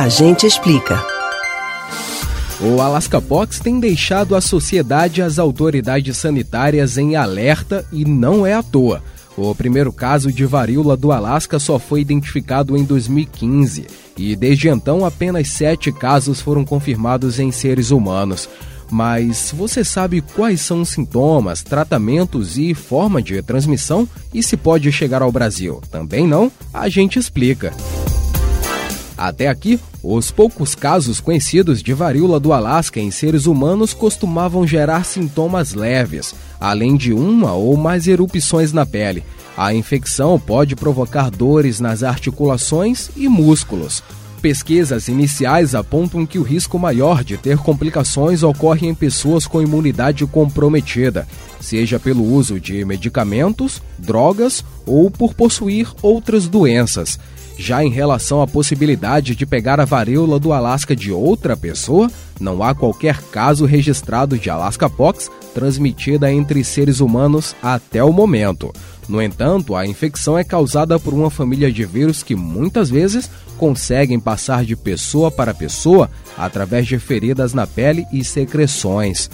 A gente explica. O Alaska Pox tem deixado a sociedade e as autoridades sanitárias em alerta e não é à toa. O primeiro caso de varíola do Alasca só foi identificado em 2015 e desde então apenas sete casos foram confirmados em seres humanos. Mas você sabe quais são os sintomas, tratamentos e forma de transmissão e se pode chegar ao Brasil? Também não? A gente explica. Até aqui, os poucos casos conhecidos de varíola do Alasca em seres humanos costumavam gerar sintomas leves, além de uma ou mais erupções na pele. A infecção pode provocar dores nas articulações e músculos. Pesquisas iniciais apontam que o risco maior de ter complicações ocorre em pessoas com imunidade comprometida, seja pelo uso de medicamentos, drogas ou por possuir outras doenças. Já em relação à possibilidade de pegar a varíola do Alasca de outra pessoa, não há qualquer caso registrado de Alaska Pox transmitida entre seres humanos até o momento. No entanto, a infecção é causada por uma família de vírus que muitas vezes conseguem passar de pessoa para pessoa através de feridas na pele e secreções.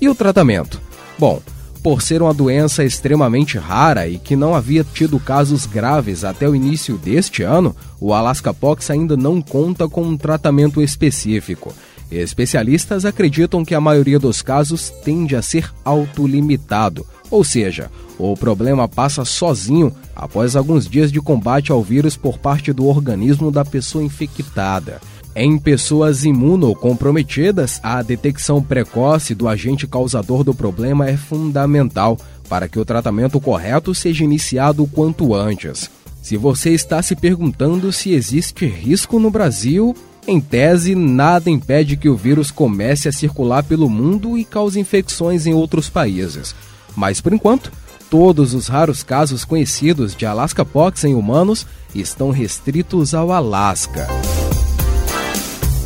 E o tratamento? Bom, por ser uma doença extremamente rara e que não havia tido casos graves até o início deste ano, o Alaska Pox ainda não conta com um tratamento específico. Especialistas acreditam que a maioria dos casos tende a ser autolimitado, ou seja, o problema passa sozinho após alguns dias de combate ao vírus por parte do organismo da pessoa infectada. Em pessoas imunocomprometidas, a detecção precoce do agente causador do problema é fundamental para que o tratamento correto seja iniciado quanto antes. Se você está se perguntando se existe risco no Brasil, em tese, nada impede que o vírus comece a circular pelo mundo e cause infecções em outros países. Mas por enquanto, todos os raros casos conhecidos de Alaska Pox em humanos estão restritos ao Alasca.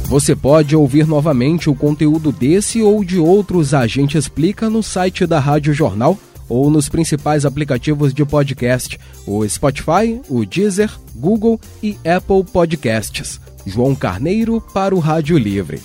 Você pode ouvir novamente o conteúdo desse ou de outros A Gente Explica no site da Rádio Jornal ou nos principais aplicativos de podcast, o Spotify, o Deezer, Google e Apple Podcasts. João Carneiro para o Rádio Livre.